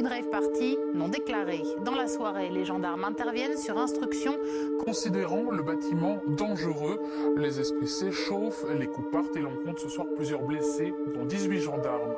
Une rave party non déclarée. Dans la soirée, les gendarmes interviennent sur instruction. Considérant le bâtiment dangereux, les esprits s'échauffent, les coups partent et l'on compte ce soir plusieurs blessés, dont 18 gendarmes.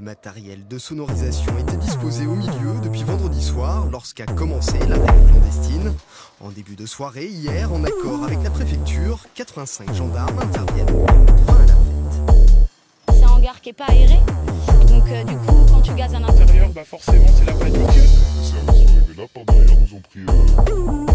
Le matériel de sonorisation était disposé au milieu depuis vendredi soir lorsqu'a commencé la règle clandestine. En début de soirée, hier, en accord avec la préfecture, 85 gendarmes interviennent pour à la fête. C'est un hangar qui est pas aéré. Donc euh, du coup, quand tu gazes à l'intérieur, Intérieur, bah forcément, c'est la panique. Les services sont arrivés là, par derrière, nous ont pris... Euh,